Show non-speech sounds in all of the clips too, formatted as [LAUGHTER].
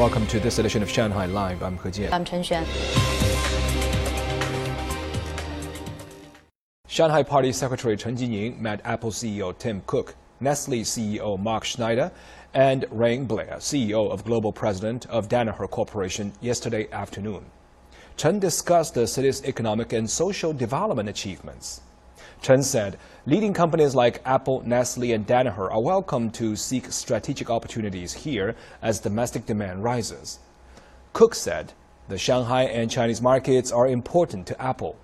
Welcome to this edition of Shanghai Live. I'm He Jian. I'm Chen Xuan. Shanghai Party Secretary Chen Jining met Apple CEO Tim Cook, Nestle CEO Mark Schneider, and Rainer Blair, CEO of Global President of Danaher Corporation, yesterday afternoon. Chen discussed the city's economic and social development achievements. Chen said leading companies like Apple, Nestle, and Danaher are welcome to seek strategic opportunities here as domestic demand rises. Cook said the Shanghai and Chinese markets are important to Apple.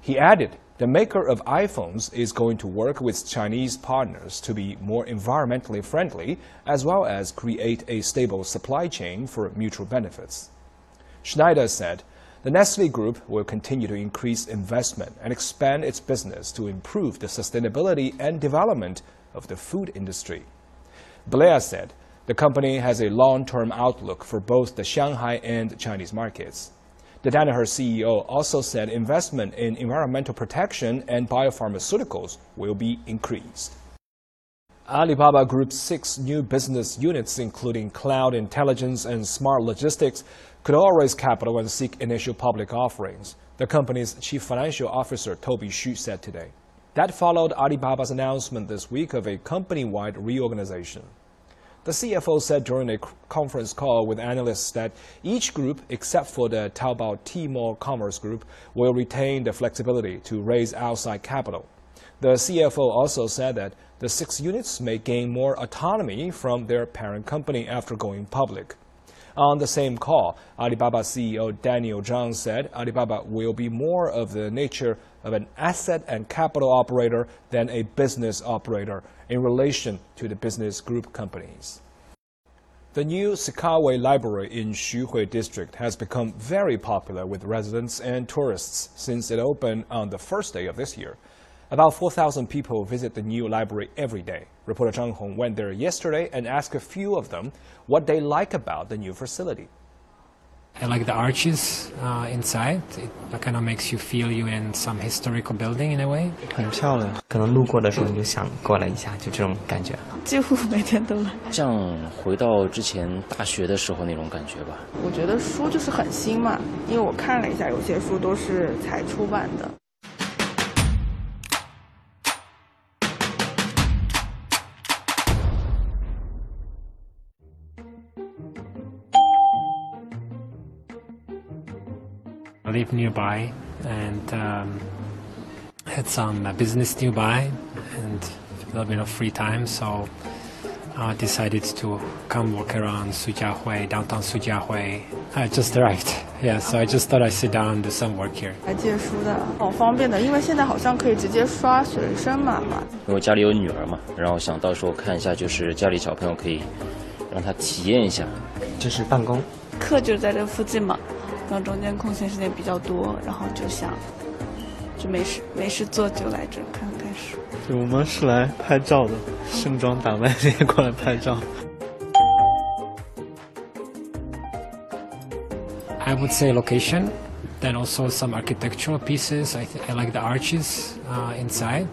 He added the maker of iPhones is going to work with Chinese partners to be more environmentally friendly as well as create a stable supply chain for mutual benefits. Schneider said the Nestle Group will continue to increase investment and expand its business to improve the sustainability and development of the food industry. Blair said the company has a long-term outlook for both the Shanghai and Chinese markets. The Danaher CEO also said investment in environmental protection and biopharmaceuticals will be increased. Alibaba Group's six new business units, including cloud intelligence and smart logistics, could all raise capital and seek initial public offerings, the company's chief financial officer Toby Xu said today. That followed Alibaba's announcement this week of a company-wide reorganization. The CFO said during a conference call with analysts that each group, except for the Taobao Tmall Commerce Group, will retain the flexibility to raise outside capital. The CFO also said that the six units may gain more autonomy from their parent company after going public. On the same call, Alibaba CEO Daniel Zhang said Alibaba will be more of the nature of an asset and capital operator than a business operator in relation to the business group companies. The new Zikawei Library in Xuhui District has become very popular with residents and tourists since it opened on the first day of this year. About 4,000 people visit the new library every day. Reporter Zhang Hong went there yesterday and asked a few of them what they like about the new facility. I like the arches uh, inside. It kind of makes you feel you in some historical building in a way. 很漂亮，可能路过的时候你就想过来一下，就这种感觉。几乎每天都来。像回到之前大学的时候那种感觉吧。我觉得书就是很新嘛，因为我看了一下，有些书都是才出版的。 I live nearby and um, had some uh, business nearby and a little bit of free time, so I decided to come walk around Sujiahui, downtown Sujiahui. I just arrived, yeah, so I just thought I'd sit down and do some work here. 来借书的，好方便的，因为现在好像可以直接刷学生码嘛。因为我家里有女儿嘛，然后想到时候看一下，就是家里小朋友可以让他体验一下。这是办公，课就在这附近嘛，然后中间空闲时间比较多，然后就想就没事没事做就来这看看书。对，我们是来拍照的，盛装打扮也过 [LAUGHS] 来拍照。I would say location, then also some architectural pieces. I, th- I like the arches uh, inside.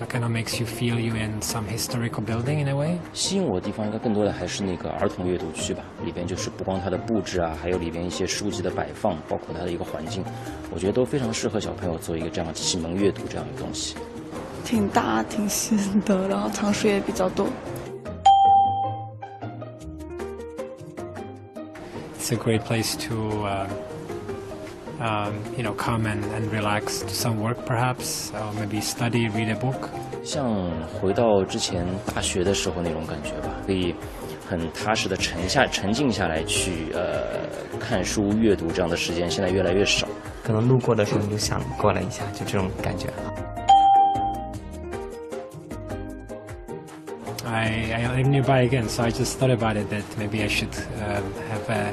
It kind of makes you feel you in some historical building in a way. 吸引我的地方应该更多的还是那个儿童阅读区吧，里边就是不光它的布置啊，还有里边一些书籍的摆放，包括它的一个环境，我觉得都非常适合小朋友做一个这样启蒙阅读这样一个东西。挺大挺新的，然后藏书也比较多。 It's a great place to, uh, um, you know, come and, and relax, do some work perhaps, or maybe study, read a book. 像回到之前大学的时候那种感觉吧，可以很踏实的沉下沉静下来去呃看书阅读这样的时间，现在越来越少。可能路过的时候你就想过来一下，就这种感觉。 I, I live nearby again, so I just thought about it that maybe I should um, have a,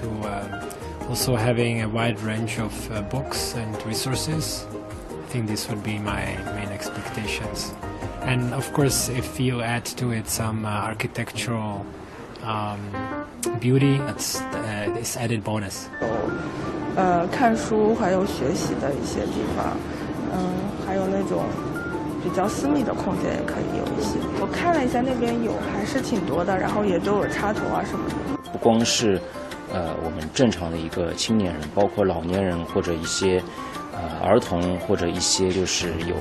to uh, also having a wide range of uh, books and resources. I think this would be my main expectations. And of course, if you add to it some uh, architectural um, beauty, that's uh, this added bonus. 有呃看书还有学习的一些地方，嗯，还有那种比较私密的空间也可以有一些。我看了一下那边有还是挺多的，然后也都有插头啊什么的。不光是 呃我们正常的一个青年人，包括老年人或者一些呃儿童或者一些就是有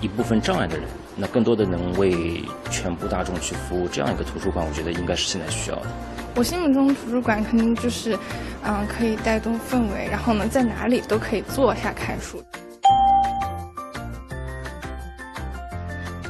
一部分障碍的人，那更多的能为全部大众去服务，这样一个图书馆，我觉得应该是现在需要的。我心目中图书馆肯定就是，嗯、可以带动氛围，然后呢，在哪里都可以坐下看书。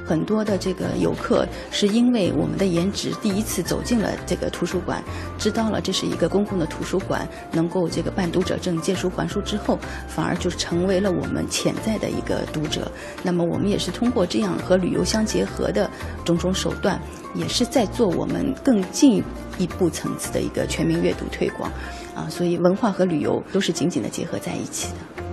很多的这个游客是因为我们的颜值，第一次走进了这个图书馆，知道了这是一个公共的图书馆，能够这个办读者证、借书还书之后，反而就成为了我们潜在的一个读者。那么我们也是通过这样和旅游相结合的种种手段，也是在做我们更进一步层次的一个全民阅读推广，啊，所以文化和旅游都是紧紧的结合在一起的。